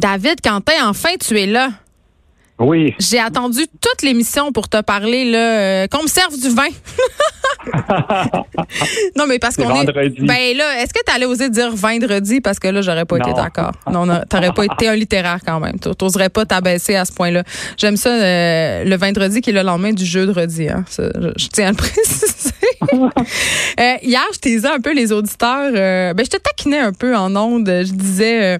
David Quentin, enfin tu es là. Oui. J'ai attendu toute l'émission pour te parler là, euh, qu'on me serve du vin. non mais parce qu'on est vendredi. ben là, est-ce que tu allais oser dire vendredi parce que là j'aurais pas été d'accord? Non, non, t'aurais pas été un littéraire quand même. T'oserais pas t'abaisser à ce point-là. J'aime ça euh, le vendredi qui est le lendemain du jeudi hein. Ça, je, je tiens à le préciser. Euh, hier, je taisais un peu les auditeurs. ben, je te taquinais un peu en ondes. Je disais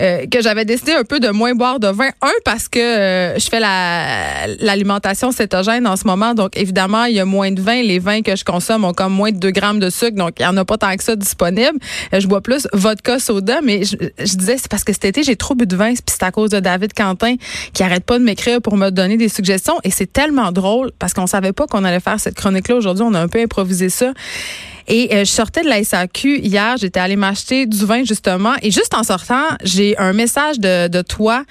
euh, que j'avais décidé un peu de moins boire de vin. Un, parce que euh, je fais la l'alimentation cétogène en ce moment. Donc, évidemment, il y a moins de vin. Les vins que je consomme ont comme moins de 2 grammes de sucre. Donc, il n'y en a pas tant que ça disponible. Euh, je bois plus vodka, soda. Mais je, je disais, c'est parce que cet été, j'ai trop bu de vin. Puis c'est à cause de David Quentin qui arrête pas de m'écrire pour me donner des suggestions. Et c'est tellement drôle parce qu'on savait pas qu'on allait faire cette chronique-là aujourd'hui. On a un peu improvisé ça. Et euh, je sortais de la SAQ hier, j'étais allée m'acheter du vin justement. Et juste en sortant, j'ai un message de, de toi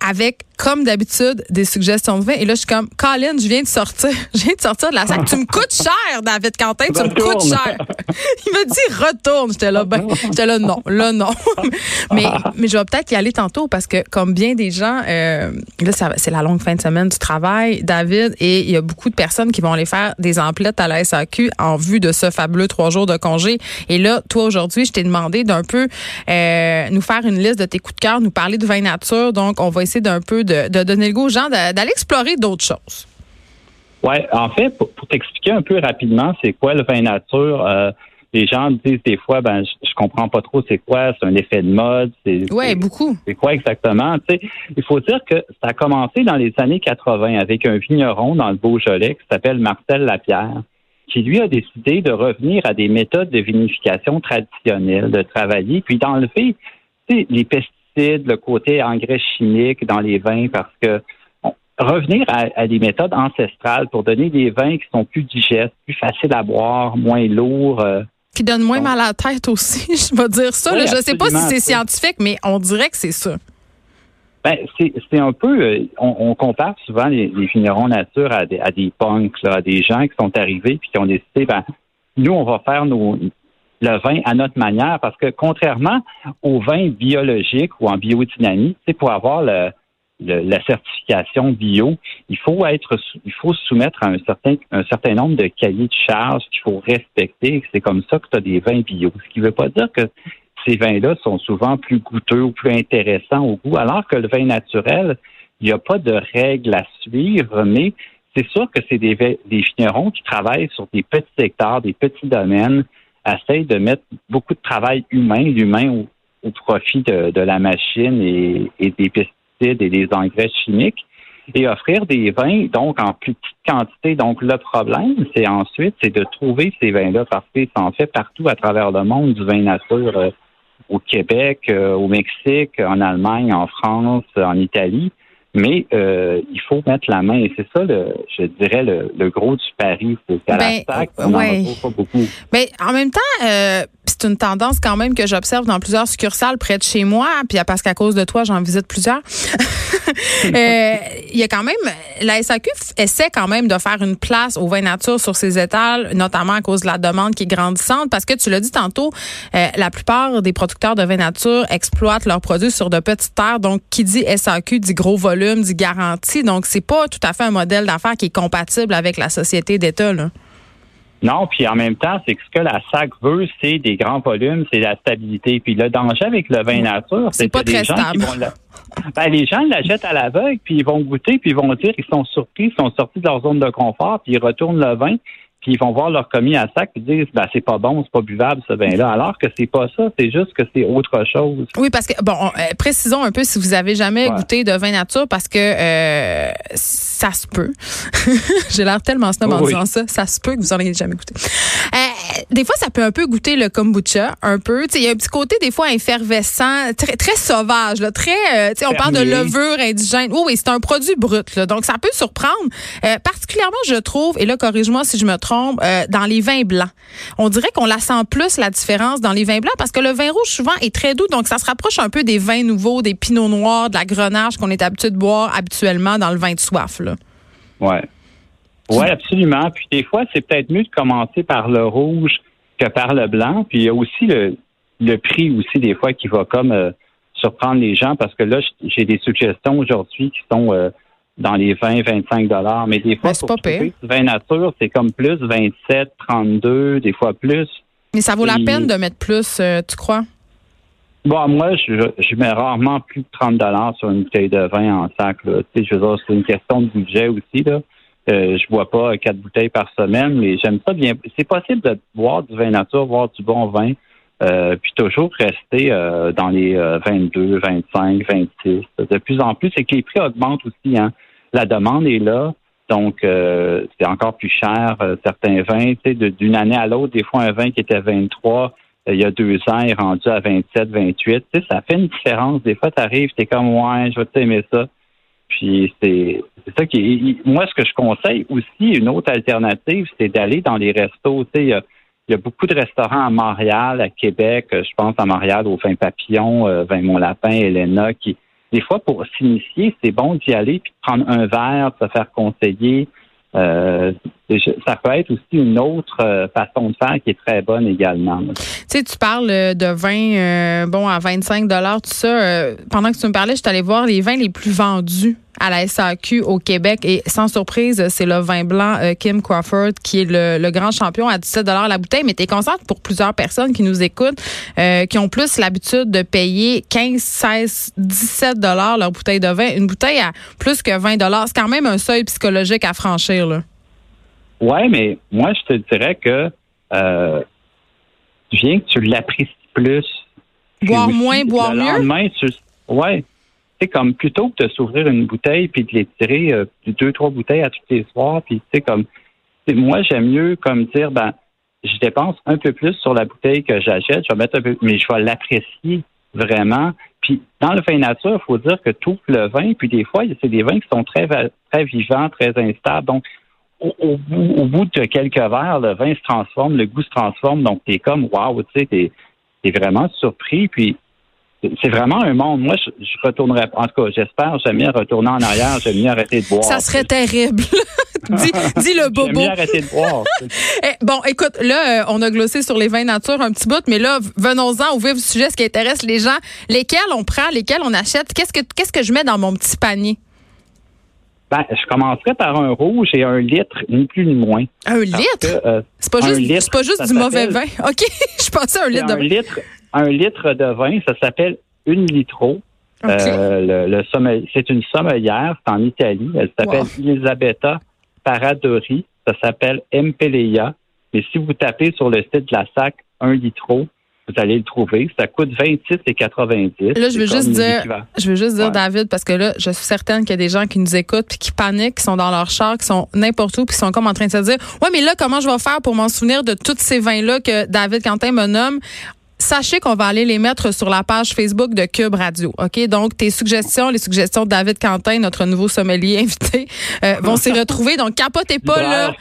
avec, comme d'habitude, des suggestions de vin. Et là, je suis comme, Colin, je viens de sortir. Je viens de sortir de la sac. tu me coûtes cher, David Quentin. Tu me coûtes cher. Il me dit, retourne. J'étais là, ben, j'étais là, non, là, non. mais, mais je vais peut-être y aller tantôt parce que, comme bien des gens, euh, là, c'est la longue fin de semaine du travail, David, et il y a beaucoup de personnes qui vont aller faire des emplettes à la SAQ en vue de ce fabuleux trois jours de congé. Et là, toi, aujourd'hui, je t'ai demandé d'un peu euh, nous faire une liste de tes coups de cœur, nous parler de vin nature. Donc, on va essayer d'un peu de, de donner le goût aux gens d'a- d'aller explorer d'autres choses. Ouais, en fait, pour, pour t'expliquer un peu rapidement, c'est quoi le vin nature, euh, les gens disent des fois, ben, je, je comprends pas trop c'est quoi, c'est un effet de mode, c'est- beaucoup. c'est quoi exactement? Tu sais, il faut dire que ça a commencé dans les années 80 avec un vigneron dans le Beaujolais qui s'appelle Marcel Lapierre, qui lui a décidé de revenir à des méthodes de vinification traditionnelles, de travailler, puis d'enlever les pesticides, le côté engrais chimique dans les vins, parce que revenir à, à des méthodes ancestrales pour donner des vins qui sont plus digestes, plus faciles à boire, moins lourds. euh, Qui donne moins Donc- mal à la tête aussi, je vais dire ça. Oui, là. je sais pas si c'est scientifique, mais on dirait que c'est ça. Ben, c'est c'est un peu, euh, on, on compare souvent les, les vignerons nature à des, à des punks, là, à des gens qui sont arrivés puis qui ont décidé, ben, nous, on va faire nos, le vin à notre manière parce que contrairement au vin biologique ou en biodynamie, c'est pour avoir le, le- la certification bio, il faut être, il faut soumettre à un certain, un certain nombre de cahiers de charges qu'il faut respecter. C'est comme ça que tu as des vins bio. Ce qui ne veut pas dire que ces vins-là sont souvent plus goûteux ou plus intéressants au goût, alors que le vin naturel, il n'y a pas de règles à suivre, mais c'est sûr que c'est des, des vignerons qui travaillent sur des petits secteurs, des petits domaines, essayent de mettre beaucoup de travail humain, l'humain au, profit de, la machine et, et des pesticides et des engrais chimiques et offrir des vins donc en plus petite quantité. Donc le problème, c'est ensuite c'est de trouver ces vins-là parce qu'ils s'en fait partout à travers le monde du vin nature euh, au Québec, euh, au Mexique, en Allemagne, en France, en Italie. Mais euh, il faut mettre la main et c'est ça, le, je dirais, le, le gros du pari. C'est qu'à Ben, la SAC, on ouais. retrouve pas beaucoup. Mais en même temps, euh, c'est une tendance quand même que j'observe dans plusieurs succursales près de chez moi, puis parce qu'à cause de toi, j'en visite plusieurs. Euh, Il y a quand même, la SAQ essaie quand même de faire une place au vin nature sur ses étals, notamment à cause de la demande qui est grandissante, parce que tu l'as dit tantôt, la plupart des producteurs de vin nature exploitent leurs produits sur de petites terres, donc qui dit SAQ dit gros volume, dit garantie, donc c'est pas tout à fait un modèle d'affaires qui est compatible avec la société d'État. Là. Non, puis en même temps, c'est que ce que la SAC veut, c'est des grands volumes, c'est la stabilité. Puis le danger avec le vin nature, C'est pas que les très gens qui vont la- ben, les gens l'achètent à l'aveugle, puis ils vont goûter, puis ils vont dire qu'ils sont surpris, ils sont sortis de leur zone de confort, puis ils retournent le vin, puis ils vont voir leur commis à sac, puis ils disent ben c'est pas bon, c'est pas buvable ce vin-là. Alors que c'est pas ça, c'est juste que c'est autre chose. Oui, parce que, bon, on- euh, précisons un peu si vous avez jamais Ouais. goûté de vin nature, parce que euh, ça se peut. J'ai l'air tellement snob en Oui. disant ça. Ça se peut que vous en ayez jamais goûté. Euh, des fois, ça peut un peu goûter le kombucha, un peu. Il y a un petit côté, des fois, effervescent, très, très sauvage. Là, très, euh, on parle de levure indigène. Oui, oui, c'est un produit brut. Là, donc, ça peut surprendre. Euh, particulièrement, je trouve, et là, corrige-moi si je me trompe, euh, dans les vins blancs. On dirait qu'on la sent plus, la différence dans les vins blancs, parce que le vin rouge, souvent, est très doux. Donc, ça se rapproche un peu des vins nouveaux, des pinots noirs, de la grenache qu'on est habitué de boire habituellement dans le vin de soif. Là. Ouais. Oui, absolument. Puis des fois, c'est peut-être mieux de commencer par le rouge que par le blanc. Puis il y a aussi le, le prix aussi, des fois, qui va comme euh, surprendre les gens parce que là, j'ai des suggestions aujourd'hui qui sont euh, dans les 20, 25 dollars. Mais des fois, pour pas trouver du vin nature, c'est comme plus 27, 32, des fois plus. Mais ça vaut la peine de mettre plus, euh, tu crois? Bon, moi, je, je mets rarement plus de 30 dollars sur une bouteille de vin en sac. Là. Tu sais, je veux dire, c'est une question de budget aussi. Là. Euh, je bois pas quatre bouteilles par semaine, mais j'aime ça bien. C'est possible de boire du vin nature, boire du bon vin, euh, puis toujours rester euh, dans les euh, 22, 25, 26. De plus en plus, c'est que les prix augmentent aussi. Hein. La demande est là. Donc, euh, c'est encore plus cher, euh, certains vins. D'une année à l'autre, des fois, un vin qui était 23, euh, il y a deux ans, est rendu à 27, 28. Tu sais, ça fait une différence. Des fois, tu arrives, tu comme, ouais, je vais t'aimer ça. Puis, c'est ça qui. Moi, ce que je conseille aussi, une autre alternative, c'est d'aller dans les restos. Tu sais, il y a, y a beaucoup de restaurants à Montréal, à Québec. euh, Je pense à Montréal, au Vin Papillon, euh, Vin Mon Lapin, Elena, qui, des fois, pour s'initier, c'est bon d'y aller puis prendre un verre, se faire conseiller. Euh, ça peut être aussi une autre euh, façon de faire qui est très bonne également. Tu sais, tu parles euh, de vin euh, bon à 25 dollars tout ça. pendant que tu me parlais, je suis allée voir les vins les plus vendus à la SAQ au Québec et sans surprise, c'est le vin blanc Kim Crawford qui est le, grand champion à 17 dollars la bouteille, mais tu consciente pour plusieurs personnes qui nous écoutent qui ont plus l'habitude de payer 15, 16, 17 dollars leur bouteille de vin, une bouteille à plus que 20 dollars, c'est quand même un seuil psychologique à franchir là. Ouais, mais moi, je te dirais que euh, tu viens que tu l'apprécies plus. Boire aussi, moins, boire le mieux? lendemain, tu, ouais. C'est comme plutôt que de s'ouvrir une bouteille puis de les tirer euh, deux, trois bouteilles à tous les soirs. Puis tu sais, comme moi, j'aime mieux comme dire ben je dépense un peu plus sur la bouteille que j'achète, je vais mettre un peu, mais je vais l'apprécier vraiment. Puis dans le vin nature, il faut dire que tout le vin, puis des fois, c'est des vins qui sont très très vivants, très instables. Donc au, au bout, au bout de quelques verres, le vin se transforme, le goût se transforme. Donc, t'es comme, waouh, tu sais, t'es, vraiment surpris. Puis, c'est vraiment un monde. Moi, je, je retournerais, en tout cas, j'espère jamais retourner en arrière. J'aime mieux arrêter de boire. Ça serait terrible. dis, dis le J'aime bobo. mieux arrêter de boire. Eh, bon, écoute, là, euh, on a glossé sur les vins nature un petit bout, mais là, venons-en au vif du sujet, ce qui intéresse les gens. Lesquels on prend, lesquels on achète? Qu'est-ce que, qu'est-ce que je mets dans mon petit panier? Ben, je commencerai par un rouge et un litre, ni plus ni moins. Un Parce litre? euh, C'est pas juste, pas juste du mauvais vin. OK, je pensais à un litre de un vin. litre, un litre de vin, ça s'appelle une litro. Euh, le, c'est une sommelière, c'est en Italie. Elle s'appelle Wow. Elisabetta Paradori. Ça s'appelle Empeleia. Mais si vous tapez sur le site de la SAC un litro, vous allez le trouver. Ça coûte 26,90. Là, je veux juste dire, l'équivalent. je veux juste dire, Ouais. David, parce que là, je suis certaine qu'il y a des gens qui nous écoutent puis qui paniquent, qui sont dans leur char, qui sont n'importe où, puis qui sont comme en train de se dire, ouais, mais là, comment je vais faire pour m'en souvenir de tous ces vins-là que David Quentin me nomme? Sachez qu'on va aller les mettre sur la page Facebook de Cube Radio. OK? Donc, tes suggestions, les suggestions de David Quentin, notre nouveau sommelier invité, euh, vont s'y retrouver. Donc, capotez pas, là.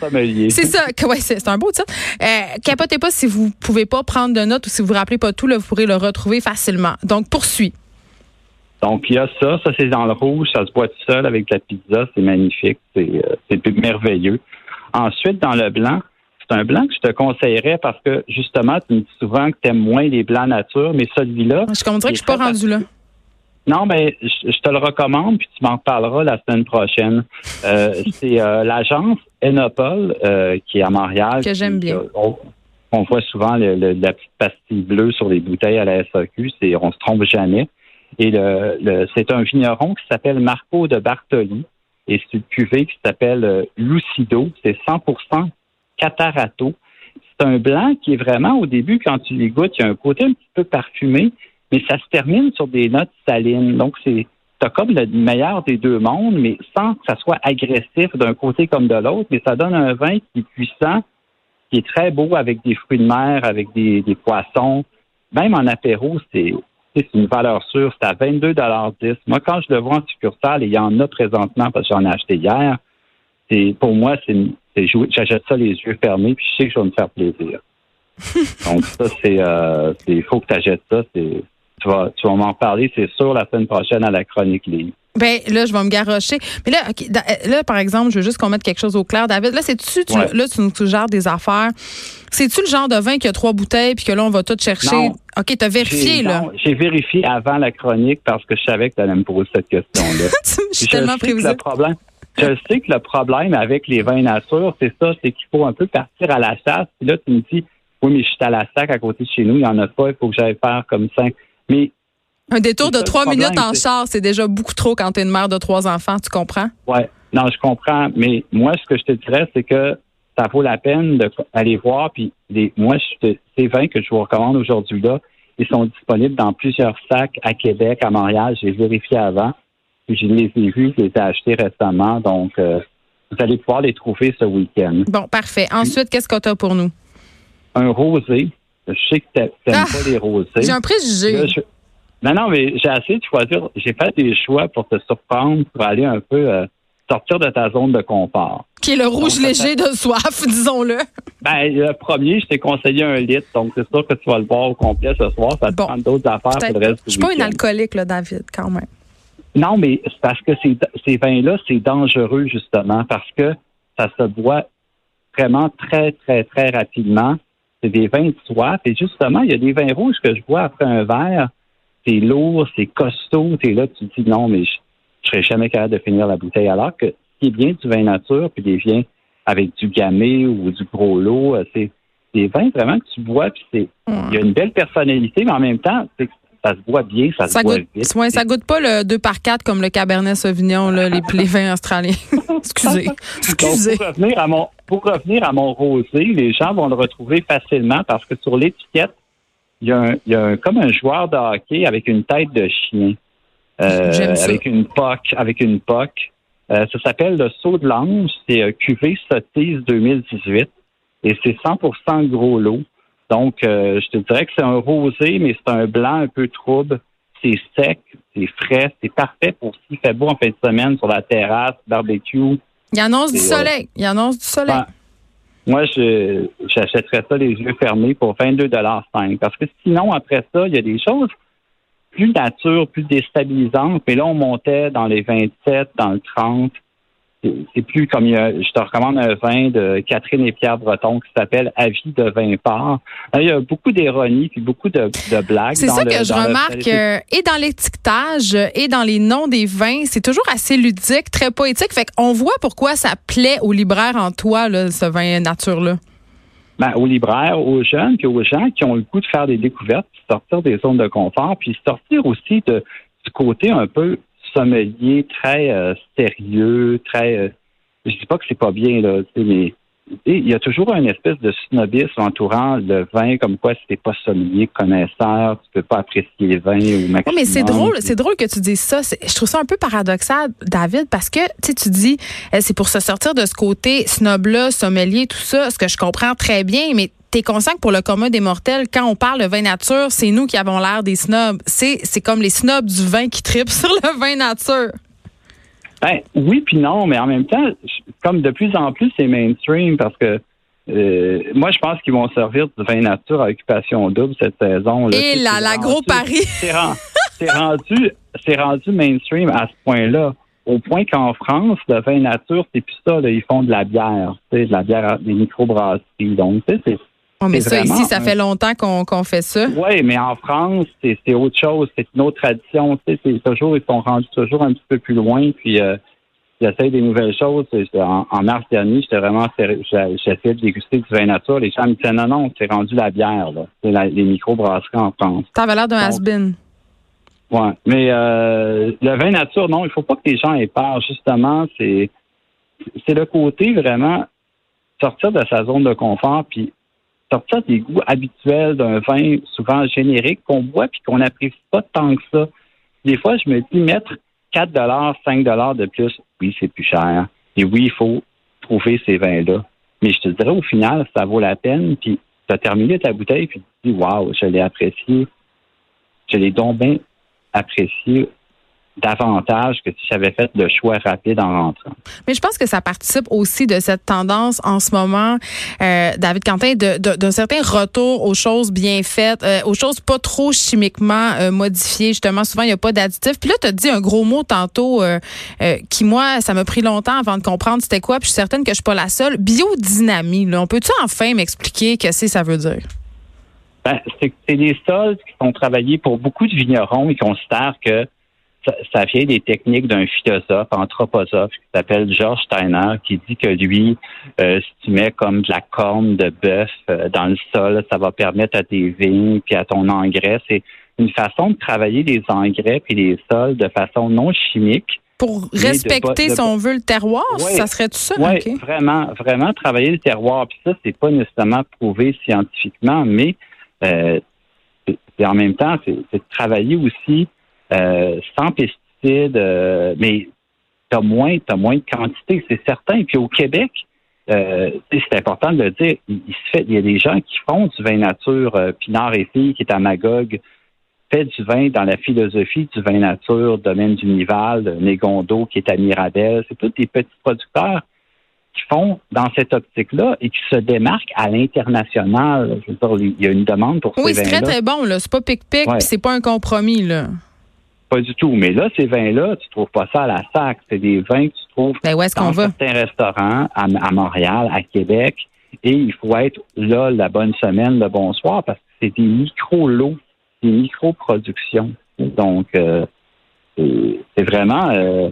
C'est ça, ouais, c'est un beau titre. Euh, capotez pas si vous pouvez pas prendre de notes ou si vous vous rappelez pas tout, là, vous pourrez le retrouver facilement. Donc, poursuis. Donc, il y a ça. Ça, c'est dans le rouge. Ça se boit tout seul avec la pizza. C'est magnifique. C'est euh, c'est merveilleux. Ensuite, dans le blanc, c'est un blanc que je te conseillerais parce que, justement, tu me dis souvent que tu aimes moins les blancs nature, mais celui-là, Je dirait que je suis pas rendu là. Non, mais je, je te le recommande, puis tu m'en parleras la semaine prochaine. Euh, c'est euh, l'agence Enopol euh, qui est à Montréal. Que j'aime bien. On, on voit souvent le- le- la petite pastille bleue sur les bouteilles à la SAQ. C'est, on se trompe jamais. Et le, le- c'est un vigneron qui s'appelle Marco de Bartoli. Et c'est une cuvée qui s'appelle Lucido. C'est 100% Catarato. C'est un blanc qui est vraiment, au début, quand tu les goûtes, il y a un côté un petit peu parfumé, mais ça se termine sur des notes salines. Donc, c'est t'as comme le meilleur des deux mondes, mais sans que ça soit agressif d'un côté comme de l'autre, mais ça donne un vin qui est puissant, qui est très beau avec des fruits de mer, avec des, poissons. Même en apéro, c'est une valeur sûre, c'est à 22,10 Moi, quand je le vois en succursale, et il y en a présentement parce que j'en ai acheté hier, pour moi, c'est jouer- j'achète ça les yeux fermés, puis je sais que je vais me faire plaisir. Donc ça, c'est euh, il faut que tu achètes ça. c'est- Tu vas, tu vas m'en parler, c'est sûr, la semaine prochaine à la chronique livre. Ben là, je vais me garrocher. Mais là, euh, là, par exemple, je veux juste qu'on mette quelque chose au clair, David. Là, c'est-tu, tu, Ouais. là, tu nous suggères des affaires. C'est-tu le genre de vin qui a trois bouteilles puis que là, on va tout chercher? Non. OK, t'as vérifié, là. J'ai vérifié avant la chronique parce que je savais que tu allais me poser cette question-là. je suis Puis je tellement sais que prévisible. le problème, je sais que le problème avec les vins nature, c'est ça, c'est qu'il faut un peu partir à la chasse. Puis là, tu me dis, oui, mais je suis à la sac à côté de chez nous, il n'y en a pas, il faut que j'aille faire comme ça. Mais Un détour de trois minutes en char, c'est déjà beaucoup trop quand t'es une mère de trois enfants, tu comprends? ouais, non, je comprends. Mais moi, ce que je te dirais, c'est que ça vaut la peine d'aller voir. Puis les, moi, je ces vins que je vous recommande aujourd'hui là, ils sont disponibles dans plusieurs sacs à Québec, à Montréal. J'ai vérifié avant. Je les ai vus, je les ai achetés récemment. Donc, euh, vous allez pouvoir les trouver ce week-end. Bon, parfait. Ensuite, qu'est-ce que t'as pour nous? Un rosé. Je sais que t'a- t'aimes Ah! pas les rosés. J'ai un préjugé. Là, je- Non, non, mais j'ai essayé de choisir. J'ai fait des choix pour te surprendre, pour aller un peu euh, sortir de ta zone de confort. Qui est le rouge Donc, léger de soif, disons-le. Ben, le premier, je t'ai conseillé un litre, donc c'est sûr que tu vas le boire au complet ce soir. Ça te Bon. prend d'autres affaires pour le reste Je du suis pas une alcoolique, là, David, quand même. Non, mais c'est parce que ces, ces vins-là, c'est dangereux, justement, parce que ça se boit vraiment très, très, très rapidement. C'est des vins de soif. Et justement, il y a des vins rouges que je bois après un verre. C'est lourd, c'est costaud. T'es là, tu te dis non, mais je, je serais jamais capable de finir la bouteille. Alors que ce qui est bien du vin nature, puis des vins avec du gamay ou du gros lot, euh, c'est des vins vraiment que tu bois, puis c'est il y a une belle personnalité, mais en même temps, c'est que ça se boit bien, ça, Ça se boit goûte, vite. ouais, ça goûte pas le 2 par 4 comme le Cabernet Sauvignon, là, les, les vins australiens. Excusez. Donc, Excusez. pour revenir à mon pour revenir à mon rosé, les gens vont le retrouver facilement parce que sur l'étiquette, il y a, un, il y a un- comme un joueur de hockey avec une tête de chien, euh, ça. avec une poque, avec une poque. Euh, ça s'appelle le saut de l'ange. C'est euh, QV Sottise 2018 et c'est 100% gros lot. Donc, euh, je te dirais que c'est un rosé, mais c'est un blanc un peu trouble. C'est sec, c'est frais, c'est parfait pour s'il fait beau en fin de semaine sur la terrasse, barbecue. Il annonce du euh, soleil. Il annonce du soleil. Ben, moi, je j'achèterais ça les yeux fermés pour 22,5 Parce que sinon, après ça, il y a des choses plus nature, plus déstabilisantes. Mais là, on montait dans les 27, dans le 30. C'est plus comme il y a, je te recommande un vin de Catherine et Pierre Breton qui s'appelle Avis de vin part. Là, il y a beaucoup d'ironie puis beaucoup de, de blagues. C'est ça le- que je le- remarque, euh, et dans l'étiquetage, euh, et dans les noms des vins, c'est toujours assez ludique, très poétique. Fait qu'on voit pourquoi ça plaît aux libraires en toi, là, ce vin nature-là. ben, aux libraires, aux jeunes, puis aux gens qui ont le goût de faire des découvertes, puis sortir des zones de confort, puis sortir aussi de, du côté un peu sommelier, très euh, sérieux, très... euh, je dis pas que c'est pas bien, là, mais il y a toujours une espèce de snobisme entourant le vin, comme quoi si t'es pas sommelier, connaisseur, tu peux pas apprécier les vins au maximum. Oui, mais c'est drôle, c'est drôle que tu dises ça. Je trouve ça un peu paradoxal, David, parce que tu dis, euh, c'est pour se sortir de ce côté snob-là, sommelier, tout ça, ce que je comprends très bien, mais tu es conscient que pour le commun des mortels, quand on parle de vin nature, c'est nous qui avons l'air des snobs. C'est c'est comme les snobs du vin qui tripent sur le vin nature. Ben, oui puis non, mais en même temps, comme de plus en plus c'est mainstream parce que euh, moi je pense qu'ils vont servir du vin nature à occupation double cette saison. là. Et sais, là, c'est la rendu- gros pari. C'est ren- c'est rendu, c'est rendu mainstream à ce point-là. Au point qu'en France, le vin nature, c'est plus ça. là, ils font de la bière, de la bière, des microbrasseries. Donc, c'est Oh, mais ça, vraiment ici, ça un- fait longtemps qu'on fait ça. Oui, mais en France, c'est autre chose. C'est une autre tradition. Tu sais, toujours, ils sont rendus toujours un petit peu plus loin. Puis, euh, j'essaie des nouvelles choses. En, en mars dernier, j'étais vraiment J'essayais de déguster du vin nature. Les gens me disaient non, non, c'est rendu la bière. là. C'est les micro-brasseries en France. T'avais l'air d'un has-been. Ouais, mais euh, le vin nature, non, il faut pas que les gens aient peur. Justement, c'est c'est le côté vraiment sortir de sa zone de confort, puis sortir des goûts habituels d'un vin souvent générique qu'on boit puis qu'on n'apprécie pas tant que ça. Des fois, je me dis mettre 4 dollars, 5 dollars de plus, oui, c'est plus cher. Et oui, il faut trouver ces vins-là. Mais je te dirais, au final, ça vaut la peine. Puis, tu as terminé ta bouteille, puis tu te dis, waouh, je l'ai apprécié. Je l'ai donc bien apprécié davantage que si j'avais fait le choix rapide en rentrant. Mais je pense que ça participe aussi de cette tendance en ce moment, euh, David Quentin, de- de- d'un certain retour aux choses bien faites, euh, aux choses pas trop chimiquement euh, modifiées. Justement, souvent, il n'y a pas d'additifs. Puis là, tu as dit un gros mot tantôt qui, moi, ça m'a pris longtemps avant de comprendre c'était quoi. Puis je suis certaine que je suis pas la seule. Biodynamie, là, on peut-tu enfin m'expliquer que c'est ça veut dire? Ben, c'est c'est des sols qui sont travaillés pour beaucoup de vignerons. Ils considèrent que ça, vient des techniques d'un philosophe, anthroposophe, qui s'appelle George Steiner, qui dit que lui, euh, si tu mets comme de la corne de bœuf euh, dans le sol, ça va permettre à tes vignes puis à ton engrais. C'est une façon de travailler les engrais puis les sols de façon non chimique. Pour de respecter, pas- de si on veut, le terroir, Ouais. ça serait tout ça? Oui, vraiment, vraiment travailler le terroir. Puis ça, c'est pas nécessairement prouvé scientifiquement, mais euh, en même temps, c'est c'est de travailler aussi euh, sans pesticides, euh, mais t'as moins, t'as moins de quantité, c'est certain. Puis au Québec, euh, tu c'est important de le dire, il, il se fait, il y a des gens qui font du vin nature. Euh, Pinard et Fille, qui est à Magog, fait du vin dans la philosophie du vin nature, domaine du Nival, Négondo, qui est à Mirabel. C'est tous des petits producteurs qui font dans cette optique-là et qui se démarquent à l'international. Je veux dire, il y a une demande pour Oui, ces c'est vins-là. très, très bon. là. C'est pas pic-pic, Ouais. c'est pas un compromis. là. Pas du tout. Mais là, ces vins-là, tu trouves pas ça à la sac. C'est des vins que tu trouves Ben, où est-ce qu'on dans va? certains restaurants à, à Montréal, à Québec. Et il faut être là la bonne semaine, le bonsoir, parce que c'est des micro-lots, des micro-productions. Donc, euh, c'est c'est vraiment... euh,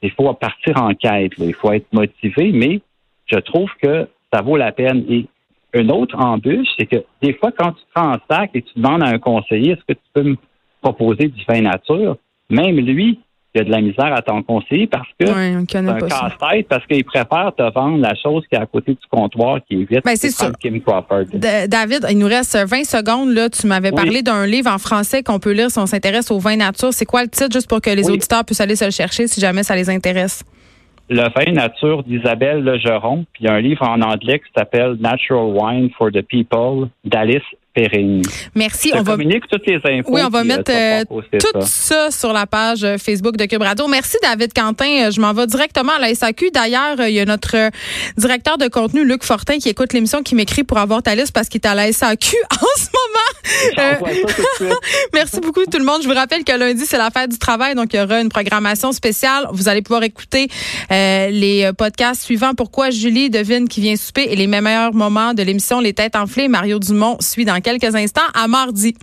il faut partir en quête. là. Il faut être motivé, mais je trouve que ça vaut la peine. Et une autre embûche, c'est que des fois, quand tu te prends en sac et tu demandes à un conseiller, est-ce que tu peux me proposer du vin nature? Même lui, il a de la misère à t'en conseiller parce que c'est un casse-tête parce qu'il préfère te vendre la chose qui est à côté du comptoir qui est vite. Ben, c'est sûr. Kim Crawford. D- David, il nous reste 20 secondes. Là. Tu m'avais Oui. parlé d'un livre en français qu'on peut lire si on s'intéresse au vin nature. C'est quoi le titre, juste pour que les Oui. auditeurs puissent aller se le chercher si jamais ça les intéresse? Le vin nature d'Isabelle Legeron, puis il y a un livre en anglais qui s'appelle Natural Wine for the People d'Alice Merci. Je On va, toutes les infos. oui, on va euh, mettre euh, tout ça. ça sur la page euh, Facebook de Cube Radio. Merci, David Quentin. Je m'en vais directement à la SAQ. D'ailleurs, il y a notre directeur de contenu, Luc Fortin, qui écoute l'émission, qui m'écrit pour avoir ta liste parce qu'il est à la SAQ en ce moment. Euh. Merci beaucoup tout le monde. Je vous rappelle que lundi, c'est la fête du travail, donc il y aura une programmation spéciale. Vous allez pouvoir écouter euh, les podcasts suivants. Pourquoi Julie devine qui vient souper et les meilleurs moments de l'émission Les Têtes enflées. Mario Dumont suit dans quelques instants. À mardi.